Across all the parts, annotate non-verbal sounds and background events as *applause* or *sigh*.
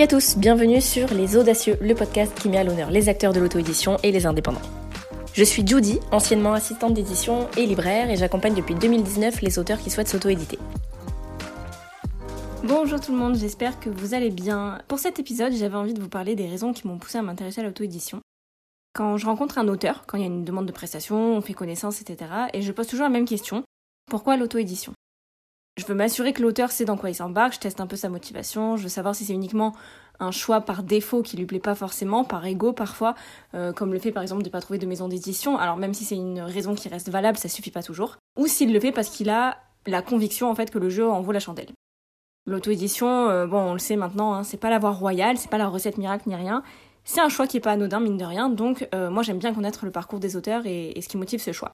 Salut à tous, bienvenue sur Les Audacieux, le podcast qui met à l'honneur les acteurs de l'auto-édition et les indépendants. Je suis Judy, anciennement assistante d'édition et libraire, et j'accompagne depuis 2019 les auteurs qui souhaitent s'auto-éditer. Bonjour tout le monde, j'espère que vous allez bien. Pour cet épisode, j'avais envie de vous parler des raisons qui m'ont poussé à m'intéresser à l'auto-édition. Quand je rencontre un auteur, quand il y a une demande de prestation, on fait connaissance, etc., et je pose toujours la même question pourquoi l'auto-édition? Je veux m'assurer que l'auteur sait dans quoi il s'embarque, je teste un peu sa motivation, je veux savoir si c'est uniquement un choix par défaut qui lui plaît pas forcément, par ego parfois, euh, comme le fait par exemple de pas trouver de maison d'édition, alors même si c'est une raison qui reste valable, ça suffit pas toujours, ou s'il le fait parce qu'il a la conviction en fait que le jeu en vaut la chandelle. L'auto-édition, euh, bon on le sait maintenant, hein, c'est pas la voie royale, c'est pas la recette miracle ni rien, c'est un choix qui est pas anodin mine de rien, donc euh, moi j'aime bien connaître le parcours des auteurs et ce qui motive ce choix.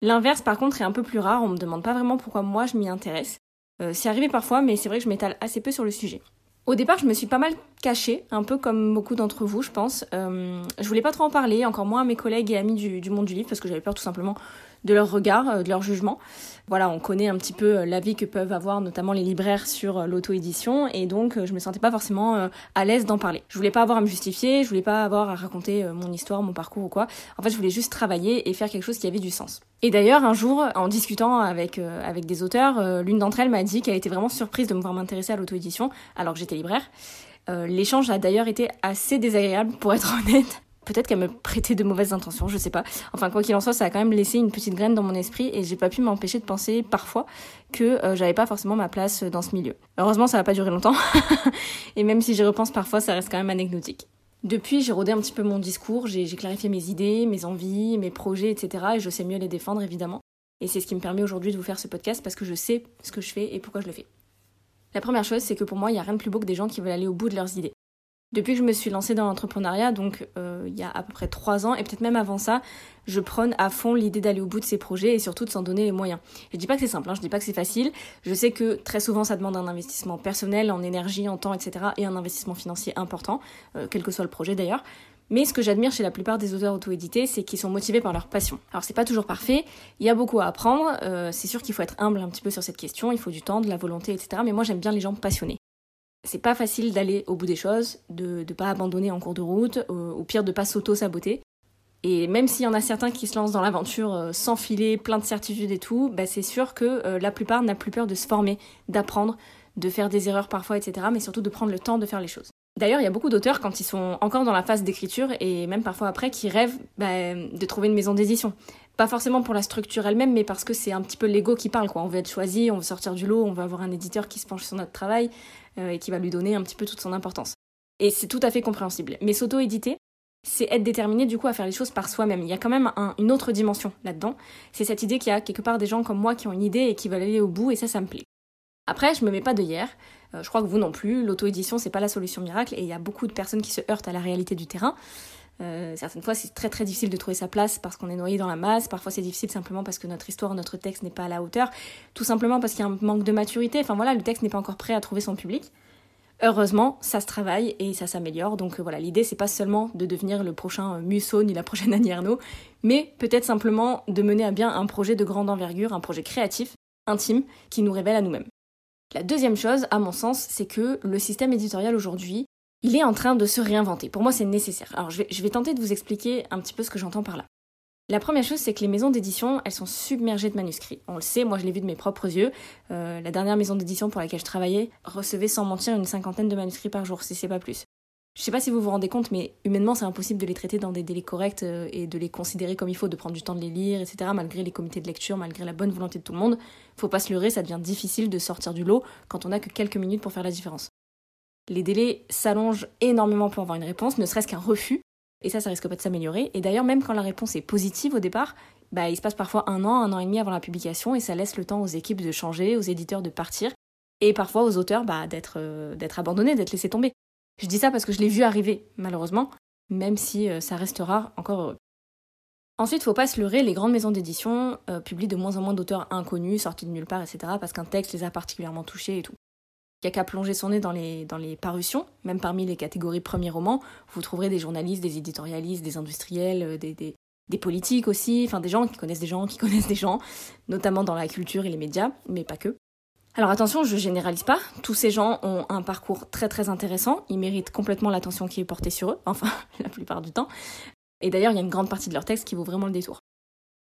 L'inverse, par contre, est un peu plus rare. On me demande pas vraiment pourquoi moi je m'y intéresse. Euh, c'est arrivé parfois, mais c'est vrai que je m'étale assez peu sur le sujet. Au départ, je me suis pas mal cachée, un peu comme beaucoup d'entre vous, je pense. Euh, je voulais pas trop en parler, encore moins à mes collègues et amis du, monde du livre, parce que j'avais peur tout simplement de leur regard, euh, de leur jugement. Voilà, on connaît un petit peu l'avis que peuvent avoir notamment les libraires sur l'auto-édition, et donc je me sentais pas forcément à l'aise d'en parler. Je voulais pas avoir à me justifier, je voulais pas avoir à raconter mon histoire, mon parcours ou quoi. En fait, je voulais juste travailler et faire quelque chose qui avait du sens. Et d'ailleurs, un jour, en discutant avec, euh, avec des auteurs, euh, l'une d'entre elles m'a dit qu'elle était vraiment surprise de me voir m'intéresser à l'auto-édition, alors que j'étais libraire. Euh, l'échange a d'ailleurs été assez désagréable, pour être *laughs* honnête. Peut-être qu'elle me prêtait de mauvaises intentions, je sais pas. Enfin, quoi qu'il en soit, ça a quand même laissé une petite graine dans mon esprit et j'ai pas pu m'empêcher de penser parfois que j'avais pas forcément ma place dans ce milieu. Heureusement, ça va pas durer longtemps. *laughs* et même si j'y repense parfois, ça reste quand même anecdotique. Depuis, j'ai rodé un petit peu mon discours, j'ai clarifié mes idées, mes envies, mes projets, etc. Et je sais mieux les défendre, évidemment. Et c'est ce qui me permet aujourd'hui de vous faire ce podcast parce que je sais ce que je fais et pourquoi je le fais. La première chose, c'est que pour moi, il n'y a rien de plus beau que des gens qui veulent aller au bout de leurs idées. Depuis que je me suis lancée dans l'entrepreneuriat, donc euh, il y a à peu près trois ans, et peut-être même avant ça, je prône à fond l'idée d'aller au bout de ces projets et surtout de s'en donner les moyens. Je dis pas que c'est simple, hein, je dis pas que c'est facile. Je sais que très souvent ça demande un investissement personnel, en énergie, en temps, etc. et un investissement financier important, euh, quel que soit le projet d'ailleurs. Mais ce que j'admire chez la plupart des auteurs auto-édités, c'est qu'ils sont motivés par leur passion. Alors c'est pas toujours parfait, il y a beaucoup à apprendre, euh, c'est sûr qu'il faut être humble un petit peu sur cette question, il faut du temps, de la volonté, etc. Mais moi j'aime bien les gens passionnés c'est pas facile d'aller au bout des choses, de ne pas abandonner en cours de route, au, pire de pas s'auto-saboter. Et même s'il y en a certains qui se lancent dans l'aventure euh, sans filer, plein de certitudes et tout, bah c'est sûr que euh, la plupart n'a plus peur de se former, d'apprendre, de faire des erreurs parfois, etc. Mais surtout de prendre le temps de faire les choses. D'ailleurs, il y a beaucoup d'auteurs, quand ils sont encore dans la phase d'écriture, et même parfois après, qui rêvent bah, de trouver une maison d'édition. Pas forcément pour la structure elle-même, mais parce que c'est un petit peu l'ego qui parle. Quoi. On veut être choisi, on veut sortir du lot, on veut avoir un éditeur qui se penche sur notre travail euh, et qui va lui donner un petit peu toute son importance. Et c'est tout à fait compréhensible. Mais s'auto-éditer, c'est être déterminé du coup à faire les choses par soi-même. Il y a quand même une autre dimension là-dedans. C'est cette idée qu'il y a quelque part des gens comme moi qui ont une idée et qui veulent aller au bout, et ça, ça me plaît. Après, je me mets pas de hier. Euh, je crois que vous non plus. L'auto-édition, c'est pas la solution miracle et il y a beaucoup de personnes qui se heurtent à la réalité du terrain. Euh, certaines fois, c'est très très difficile de trouver sa place parce qu'on est noyé dans la masse. Parfois, c'est difficile simplement parce que notre histoire, notre texte n'est pas à la hauteur. Tout simplement parce qu'il y a un manque de maturité. Enfin voilà, le texte n'est pas encore prêt à trouver son public. Heureusement, ça se travaille et ça s'améliore. Donc euh, voilà, l'idée c'est pas seulement de devenir le prochain Musso ni la prochaine Annie Ernaux, mais peut-être simplement de mener à bien un projet de grande envergure, un projet créatif, intime, qui nous révèle à nous-mêmes. La deuxième chose, à mon sens, c'est que le système éditorial aujourd'hui, il est en train de se réinventer. Pour moi, c'est nécessaire. Alors, je vais, tenter de vous expliquer un petit peu ce que j'entends par là. La première chose, c'est que les maisons d'édition, elles sont submergées de manuscrits. On le sait, moi je l'ai vu de mes propres yeux. Euh, la dernière maison d'édition pour laquelle je travaillais recevait sans mentir une cinquantaine de manuscrits par jour, si c'est pas plus. Je sais pas si vous vous rendez compte, mais humainement, c'est impossible de les traiter dans des délais corrects euh, et de les considérer comme il faut, de prendre du temps de les lire, etc., malgré les comités de lecture, malgré la bonne volonté de tout le monde. Faut pas se leurrer, ça devient difficile de sortir du lot quand on a que quelques minutes pour faire la différence. Les délais s'allongent énormément pour avoir une réponse, ne serait-ce qu'un refus, et ça, ça risque pas de s'améliorer. Et d'ailleurs, même quand la réponse est positive au départ, bah, il se passe parfois un an, un an et demi avant la publication, et ça laisse le temps aux équipes de changer, aux éditeurs de partir, et parfois aux auteurs bah, d'être euh, abandonnés, d'être laissés tomber. Je dis ça parce que je l'ai vu arriver, malheureusement, même si euh, ça reste rare, encore heureux. Ensuite, faut pas se leurrer, les grandes maisons d'édition euh, publient de moins en moins d'auteurs inconnus, sortis de nulle part, etc., parce qu'un texte les a particulièrement touchés et tout. Il n'y a qu'à plonger son nez dans les, dans les parutions, même parmi les catégories premiers romans, vous trouverez des journalistes, des éditorialistes, des industriels, euh, des, des, politiques aussi, enfin des gens qui connaissent des gens qui *laughs* connaissent des gens, notamment dans la culture et les médias, mais pas que. Alors attention, je généralise pas. Tous ces gens ont un parcours très très intéressant. Ils méritent complètement l'attention qui est portée sur eux, *laughs* enfin la plupart du temps. Et d'ailleurs, il y a une grande partie de leur texte qui vaut vraiment le détour.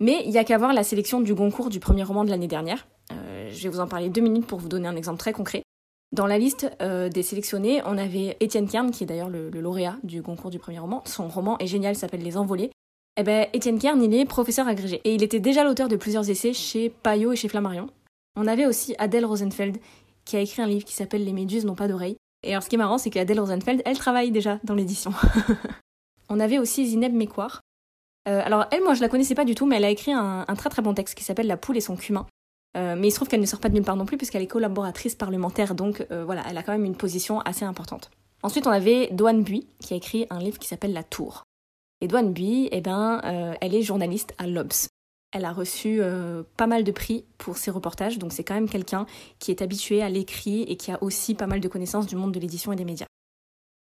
Mais il y a qu'à voir la sélection du Goncourt du premier roman de l'année dernière. Euh, je vais vous en parler deux minutes pour vous donner un exemple très concret. Dans la liste euh, des sélectionnés, on avait Étienne Kern, qui est d'ailleurs le, lauréat du Goncourt du premier roman. Son roman est génial, s'appelle Les Envolés. Eh ben, Étienne Kern, il est professeur agrégé. Et il était déjà l'auteur de plusieurs essais chez Payot et chez Flammarion. On avait aussi Adèle Rosenfeld, qui a écrit un livre qui s'appelle Les méduses n'ont pas d'oreilles. Et alors ce qui est marrant, c'est qu'Adèle Rosenfeld, elle travaille déjà dans l'édition. *laughs* on avait aussi Zineb Mekouar. Euh, alors elle, moi je la connaissais pas du tout, mais elle a écrit un, très très bon texte qui s'appelle La poule et son cumin. Euh, mais il se trouve qu'elle ne sort pas de nulle part non plus puisqu'elle est collaboratrice parlementaire, donc euh, voilà, elle a quand même une position assez importante. Ensuite, on avait Douane Bui qui a écrit un livre qui s'appelle La Tour. Et Douane Bui, eh ben, elle est journaliste à l'Obs. Elle a reçu euh, pas mal de prix pour ses reportages, donc c'est quand même quelqu'un qui est habitué à l'écrit et qui a aussi pas mal de connaissances du monde de l'édition et des médias.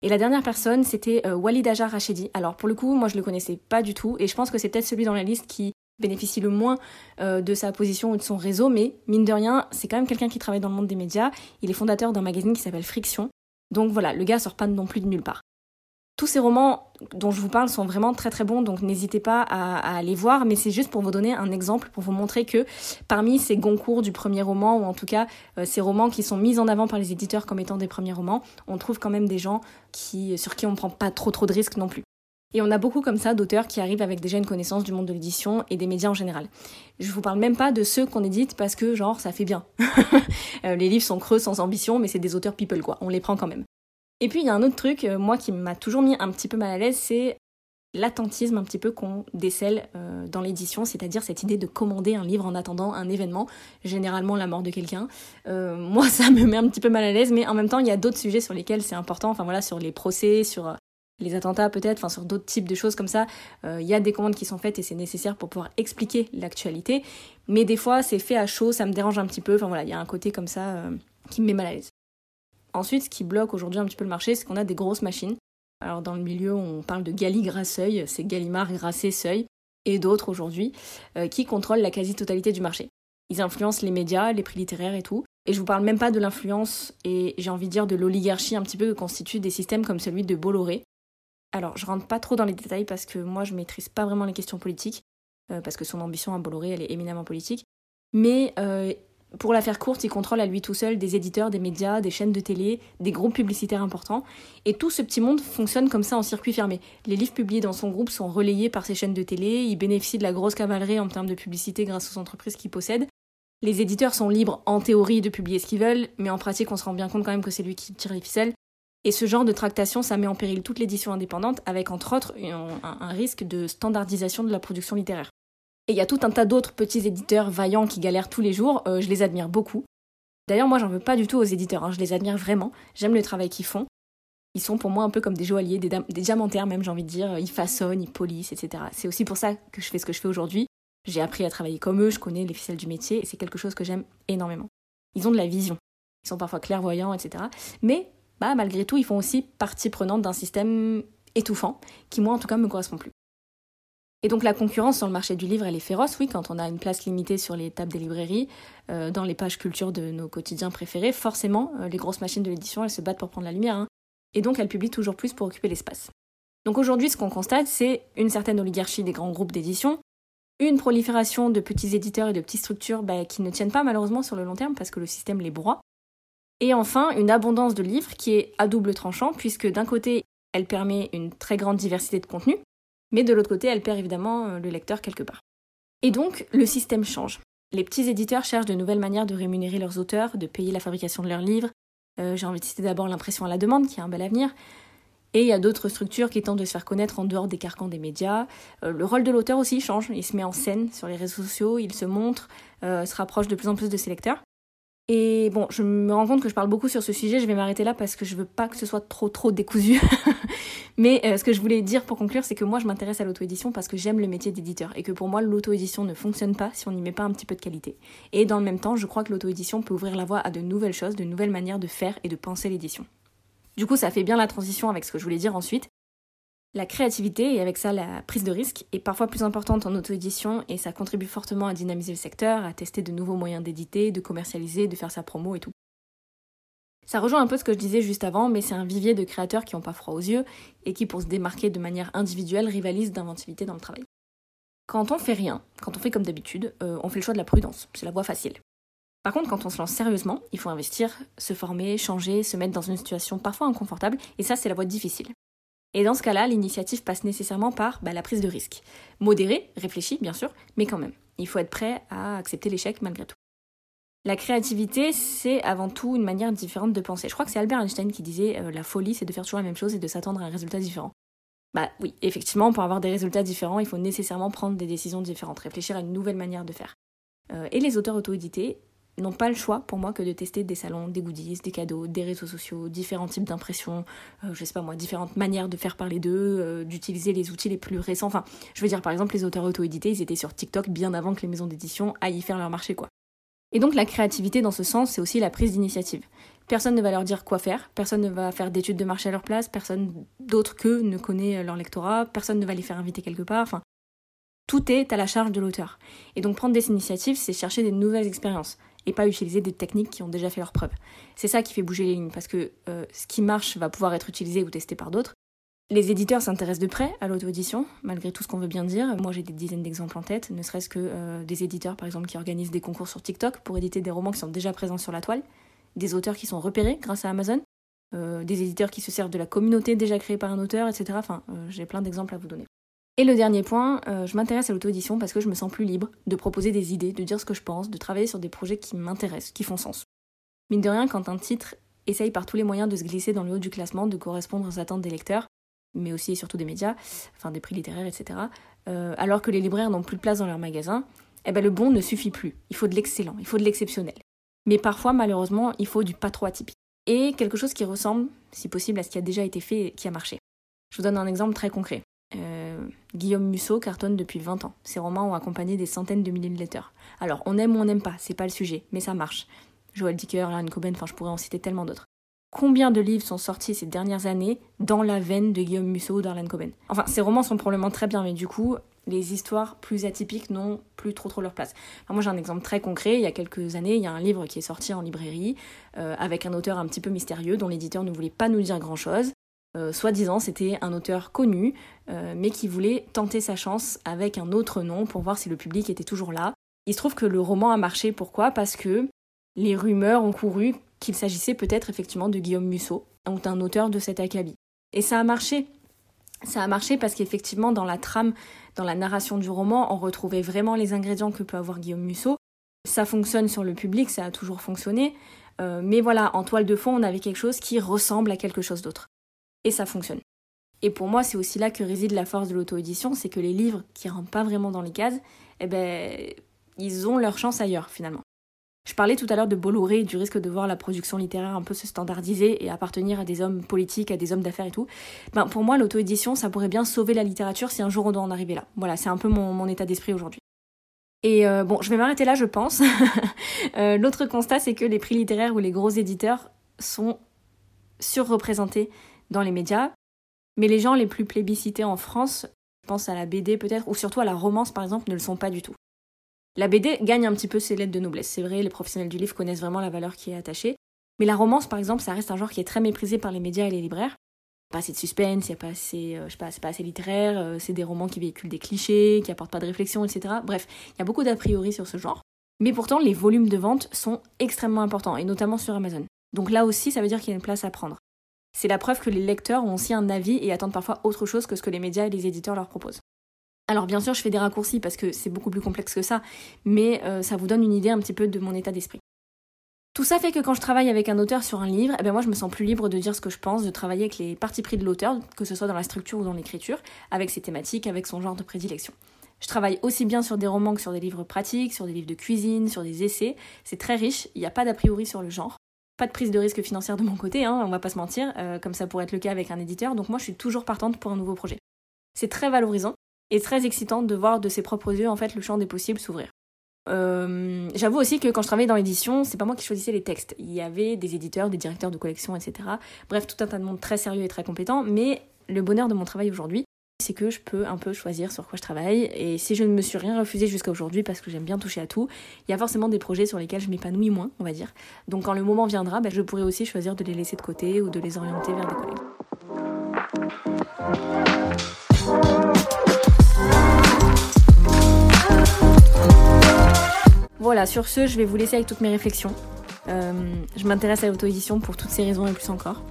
Et la dernière personne, c'était euh, Walid Ajar Rachedi. Alors pour le coup, moi je le connaissais pas du tout, et je pense que c'est peut-être celui dans la liste qui bénéficie le moins euh, de sa position ou de son réseau, mais mine de rien, c'est quand même quelqu'un qui travaille dans le monde des médias. Il est fondateur d'un magazine qui s'appelle Friction. Donc voilà, le gars sort pas non plus de nulle part. Tous ces romans dont je vous parle sont vraiment très très bons, donc n'hésitez pas à, aller voir, mais c'est juste pour vous donner un exemple, pour vous montrer que parmi ces Goncourt du premier roman, ou en tout cas euh, ces romans qui sont mis en avant par les éditeurs comme étant des premiers romans, on trouve quand même des gens qui, sur qui on ne prend pas trop trop de risques non plus. Et on a beaucoup comme ça d'auteurs qui arrivent avec déjà une connaissance du monde de l'édition et des médias en général. Je vous parle même pas de ceux qu'on édite parce que genre ça fait bien. *laughs* Euh, les livres sont creux sans ambition, mais c'est des auteurs people quoi, on les prend quand même. Et puis il y a un autre truc, euh, moi qui m'a toujours mis un petit peu mal à l'aise, c'est l'attentisme un petit peu qu'on décèle euh, dans l'édition, c'est-à-dire cette idée de commander un livre en attendant un événement, généralement la mort de quelqu'un. *laughs* Moi, ça me met un petit peu mal à l'aise, mais en même temps, il y a d'autres sujets sur lesquels c'est important, enfin voilà, sur les procès, sur les attentats peut-être, enfin sur d'autres types de choses comme ça, il y a des commandes qui sont faites et c'est nécessaire pour pouvoir expliquer l'actualité, mais des fois c'est fait à chaud, ça me dérange un petit peu, enfin voilà, il y a un côté comme ça qui me met mal à l'aise. Ensuite, ce qui bloque aujourd'hui un petit peu le marché, c'est qu'on a des grosses machines. Alors dans le milieu, on parle de Gali Grasseuil, c'est Gallimard, Grasset, Seuil, et d'autres aujourd'hui, euh, qui contrôlent la quasi-totalité du marché. Ils influencent les médias, les prix littéraires et tout. Et je vous parle même pas de l'influence et j'ai envie de dire de l'oligarchie un petit peu que constituent des systèmes comme celui de Bolloré. Alors je rentre pas trop dans les détails parce que moi je maîtrise pas vraiment les questions politiques, euh, parce que son ambition à Bolloré elle est éminemment politique. Mais euh, pour la faire courte, il contrôle à lui tout seul des éditeurs, des médias, des chaînes de télé, des groupes publicitaires importants. Et tout ce petit monde fonctionne comme ça en circuit fermé. Les livres publiés dans son groupe sont relayés par ces chaînes de télé, il bénéficie de la grosse cavalerie en termes de publicité grâce aux entreprises qu'il possède. Les éditeurs sont libres en théorie de publier ce qu'ils veulent, mais en pratique on se rend bien compte quand même que c'est lui qui tire les ficelles. Et ce genre de tractation, ça met en péril toute l'édition indépendante, avec entre autres un risque de standardisation de la production littéraire. Et il y a tout un tas d'autres petits éditeurs vaillants qui galèrent tous les jours, euh, je les admire beaucoup. D'ailleurs, moi, j'en veux pas du tout aux éditeurs, hein. je les admire vraiment, j'aime le travail qu'ils font. Ils sont pour moi un peu comme des joailliers, des, diamantaires même, j'ai envie de dire. Ils façonnent, ils polissent, etc. C'est aussi pour ça que je fais ce que je fais aujourd'hui. J'ai appris à travailler comme eux, je connais les ficelles du métier, et c'est quelque chose que j'aime énormément. Ils ont de la vision. Ils sont parfois clairvoyants, etc. Mais, bah, malgré tout, ils font aussi partie prenante d'un système étouffant, qui moi, en tout cas, me correspond plus. Et donc la concurrence sur le marché du livre, elle est féroce, oui, quand on a une place limitée sur les tables des librairies, euh, dans les pages culture de nos quotidiens préférés, forcément, euh, les grosses machines de l'édition, elles se battent pour prendre la lumière. Hein. Et donc elles publient toujours plus pour occuper l'espace. Donc aujourd'hui, ce qu'on constate, c'est une certaine oligarchie des grands groupes d'édition, une prolifération de petits éditeurs et de petites structures bah, qui ne tiennent pas malheureusement sur le long terme parce que le système les broie. Et enfin, une abondance de livres qui est à double tranchant, puisque d'un côté, elle permet une très grande diversité de contenus, mais de l'autre côté, elle perd évidemment euh, le lecteur quelque part. Et donc, le système change. Les petits éditeurs cherchent de nouvelles manières de rémunérer leurs auteurs, de payer la fabrication de leurs livres. Euh, j'ai envie de citer d'abord l'impression à la demande, qui a un bel avenir. Et il y a d'autres structures qui tentent de se faire connaître en dehors des carcans des médias. Euh, le rôle de l'auteur aussi change. Il se met en scène sur les réseaux sociaux, il se montre, se rapproche de plus en plus de ses lecteurs. Et bon, je me rends compte que je parle beaucoup sur ce sujet, je vais m'arrêter là parce que je veux pas que ce soit trop trop décousu. *laughs* Mais euh, ce que je voulais dire pour conclure, c'est que moi je m'intéresse à l'auto-édition parce que j'aime le métier d'éditeur et que pour moi l'auto-édition ne fonctionne pas si on n'y met pas un petit peu de qualité. Et dans le même temps, je crois que l'auto-édition peut ouvrir la voie à de nouvelles choses, de nouvelles manières de faire et de penser l'édition. Du coup, ça fait bien la transition avec ce que je voulais dire ensuite. La créativité et avec ça la prise de risque est parfois plus importante en auto-édition et ça contribue fortement à dynamiser le secteur, à tester de nouveaux moyens d'éditer, de commercialiser, de faire sa promo et tout. Ça rejoint un peu ce que je disais juste avant, mais c'est un vivier de créateurs qui n'ont pas froid aux yeux et qui, pour se démarquer de manière individuelle, rivalisent d'inventivité dans le travail. Quand on fait rien, quand on fait comme d'habitude, euh, on fait le choix de la prudence, c'est la voie facile. Par contre, quand on se lance sérieusement, il faut investir, se former, changer, se mettre dans une situation parfois inconfortable, et ça c'est la voie difficile. Et dans ce cas-là, l'initiative passe nécessairement par bah, la prise de risque. Modérée, réfléchie bien sûr, mais quand même. Il faut être prêt à accepter l'échec malgré tout. La créativité, c'est avant tout une manière différente de penser. Je crois que c'est Albert Einstein qui disait euh, la folie, c'est de faire toujours la même chose et de s'attendre à un résultat différent. Bah oui, effectivement, pour avoir des résultats différents, il faut nécessairement prendre des décisions différentes, réfléchir à une nouvelle manière de faire. Euh, et les auteurs auto-édités n'ont pas le choix pour moi que de tester des salons, des goodies, des cadeaux, des réseaux sociaux, différents types d'impressions, euh, je sais pas moi, différentes manières de faire parler d'eux, d'utiliser les outils les plus récents. Enfin, je veux dire, par exemple, les auteurs auto-édités, ils étaient sur TikTok bien avant que les maisons d'édition aillent y faire leur marché, quoi. Et donc la créativité dans ce sens, c'est aussi la prise d'initiative. Personne ne va leur dire quoi faire, personne ne va faire d'études de marché à leur place, personne d'autre qu'eux ne connaît leur lectorat, personne ne va les faire inviter quelque part, enfin tout est à la charge de l'auteur. Et donc prendre des initiatives, c'est chercher des nouvelles expériences et pas utiliser des techniques qui ont déjà fait leur preuve. C'est ça qui fait bouger les lignes, parce que euh, ce qui marche va pouvoir être utilisé ou testé par d'autres, les éditeurs s'intéressent de près à l'auto-édition, malgré tout ce qu'on veut bien dire. Moi, j'ai des dizaines d'exemples en tête, ne serait-ce que euh, des éditeurs, par exemple, qui organisent des concours sur TikTok pour éditer des romans qui sont déjà présents sur la toile, des auteurs qui sont repérés grâce à Amazon, euh, des éditeurs qui se servent de la communauté déjà créée par un auteur, etc. Enfin, j'ai plein d'exemples à vous donner. Et le dernier point, je m'intéresse à l'auto-édition parce que je me sens plus libre de proposer des idées, de dire ce que je pense, de travailler sur des projets qui m'intéressent, qui font sens. Mine de rien, quand un titre essaye par tous les moyens de se glisser dans le haut du classement, de correspondre aux attentes des lecteurs, mais aussi et surtout des médias, enfin des prix littéraires, etc., euh, alors que les libraires n'ont plus de place dans leurs magasins, eh ben le bon ne suffit plus. Il faut de l'excellent, il faut de l'exceptionnel. Mais parfois, malheureusement, il faut du pas trop atypique. Et quelque chose qui ressemble, si possible, à ce qui a déjà été fait et qui a marché. Je vous donne un exemple très concret. Euh, Guillaume Musso cartonne depuis 20 ans. Ses romans ont accompagné des centaines de milliers de lecteurs. Alors, on aime ou on n'aime pas, c'est pas le sujet, mais ça marche. Joël Dicker, Larry Coben, enfin je pourrais en citer tellement d'autres combien de livres sont sortis ces dernières années dans la veine de Guillaume Musso ou d'Arlene Coben. Enfin, ces romans sont probablement très bien, mais du coup, les histoires plus atypiques n'ont plus trop trop leur place. moi j'ai un exemple très concret, il y a quelques années, il y a un livre qui est sorti en librairie euh, avec un auteur un petit peu mystérieux dont l'éditeur ne voulait pas nous dire grand-chose. Euh, Soi-disant c'était un auteur connu, euh, mais qui voulait tenter sa chance avec un autre nom pour voir si le public était toujours là. Il se trouve que le roman a marché, pourquoi? Parce que les rumeurs ont couru qu'il s'agissait peut-être effectivement de Guillaume Musso, d'un auteur de cet acabit. Et ça a marché. Ça a marché parce qu'effectivement, dans la trame, dans la narration du roman, on retrouvait vraiment les ingrédients que peut avoir Guillaume Musso. Ça fonctionne sur le public, ça a toujours fonctionné. Euh, mais voilà, en toile de fond, on avait quelque chose qui ressemble à quelque chose d'autre. Et ça fonctionne. Et pour moi, c'est aussi là que réside la force de l'auto-édition, c'est que les livres qui rentrent pas vraiment dans les cases, eh ben, ils ont leur chance ailleurs finalement. Je parlais tout à l'heure de Bolloré et du risque de voir la production littéraire un peu se standardiser et appartenir à des hommes politiques, à des hommes d'affaires et tout. Ben, pour moi, l'auto-édition, ça pourrait bien sauver la littérature si un jour on doit en arriver là. Voilà, c'est un peu mon, état d'esprit aujourd'hui. Et euh, bon, je vais m'arrêter là, je pense. *laughs* Euh, l'autre constat, c'est que les prix littéraires ou les gros éditeurs sont surreprésentés dans les médias. Mais les gens les plus plébiscités en France, je pense à la BD peut-être, ou surtout à la romance par exemple, ne le sont pas du tout. La BD gagne un petit peu ses lettres de noblesse. C'est vrai, les professionnels du livre connaissent vraiment la valeur qui est attachée. Mais la romance, par exemple, ça reste un genre qui est très méprisé par les médias et les libraires. Pas assez de suspense, y a pas assez, euh, je sais pas, c'est pas assez littéraire, euh, c'est des romans qui véhiculent des clichés, qui apportent pas de réflexion, etc. Bref, il y a beaucoup d'a priori sur ce genre. Mais pourtant, les volumes de vente sont extrêmement importants, et notamment sur Amazon. Donc là aussi, ça veut dire qu'il y a une place à prendre. C'est la preuve que les lecteurs ont aussi un avis et attendent parfois autre chose que ce que les médias et les éditeurs leur proposent. Alors bien sûr, je fais des raccourcis parce que c'est beaucoup plus complexe que ça, mais euh, ça vous donne une idée un petit peu de mon état d'esprit. Tout ça fait que quand je travaille avec un auteur sur un livre, eh ben moi je me sens plus libre de dire ce que je pense, de travailler avec les parties pris de l'auteur, que ce soit dans la structure ou dans l'écriture, avec ses thématiques, avec son genre de prédilection. Je travaille aussi bien sur des romans que sur des livres pratiques, sur des livres de cuisine, sur des essais. C'est très riche, il n'y a pas d'a priori sur le genre. Pas de prise de risque financière de mon côté, hein, on va pas se mentir, euh, comme ça pourrait être le cas avec un éditeur, donc moi je suis toujours partante pour un nouveau projet. C'est très valorisant, et très excitante de voir de ses propres yeux en fait le champ des possibles s'ouvrir. Euh, j'avoue aussi que quand je travaillais dans l'édition, c'est pas moi qui choisissais les textes. Il y avait des éditeurs, des directeurs de collection, etc. Bref, tout un tas de monde très sérieux et très compétent, mais Le bonheur de mon travail aujourd'hui, c'est que je peux un peu choisir sur quoi je travaille. Et si je ne me suis rien refusé jusqu'à aujourd'hui parce que j'aime bien toucher à tout, il y a forcément des projets sur lesquels je m'épanouis moins, on va dire. Donc quand le moment viendra, ben, je pourrai aussi choisir de les laisser de côté ou de les orienter vers des collègues. Voilà, sur ce, je vais vous laisser avec toutes mes réflexions. Euh, je m'intéresse à l'auto-édition pour toutes ces raisons et plus encore.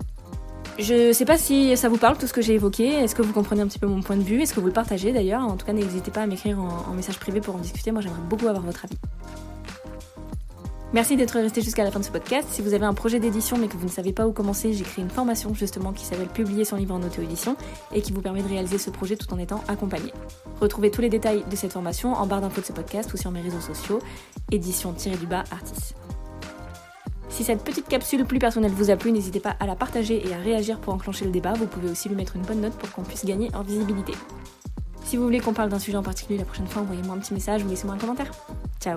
Je sais pas si ça vous parle tout ce que j'ai évoqué. Est-ce que vous comprenez un petit peu mon point de vue? Est-ce que vous le partagez d'ailleurs? En tout cas, n'hésitez pas à m'écrire en, message privé pour en discuter. Moi, j'aimerais beaucoup avoir votre avis. Merci d'être resté jusqu'à la fin de ce podcast. Si vous avez un projet d'édition mais que vous ne savez pas où commencer, j'ai créé une formation justement qui s'appelle Publier son livre en auto-édition et qui vous permet de réaliser ce projet tout en étant accompagné. Retrouvez tous les détails de cette formation en barre d'infos de ce podcast ou sur mes réseaux sociaux, édition-du-bas artis. Si cette petite capsule plus personnelle vous a plu, n'hésitez pas à la partager et à réagir pour enclencher le débat. Vous pouvez aussi lui mettre une bonne note pour qu'on puisse gagner en visibilité. Si vous voulez qu'on parle d'un sujet en particulier la prochaine fois, envoyez-moi un petit message ou laissez-moi un commentaire. Ciao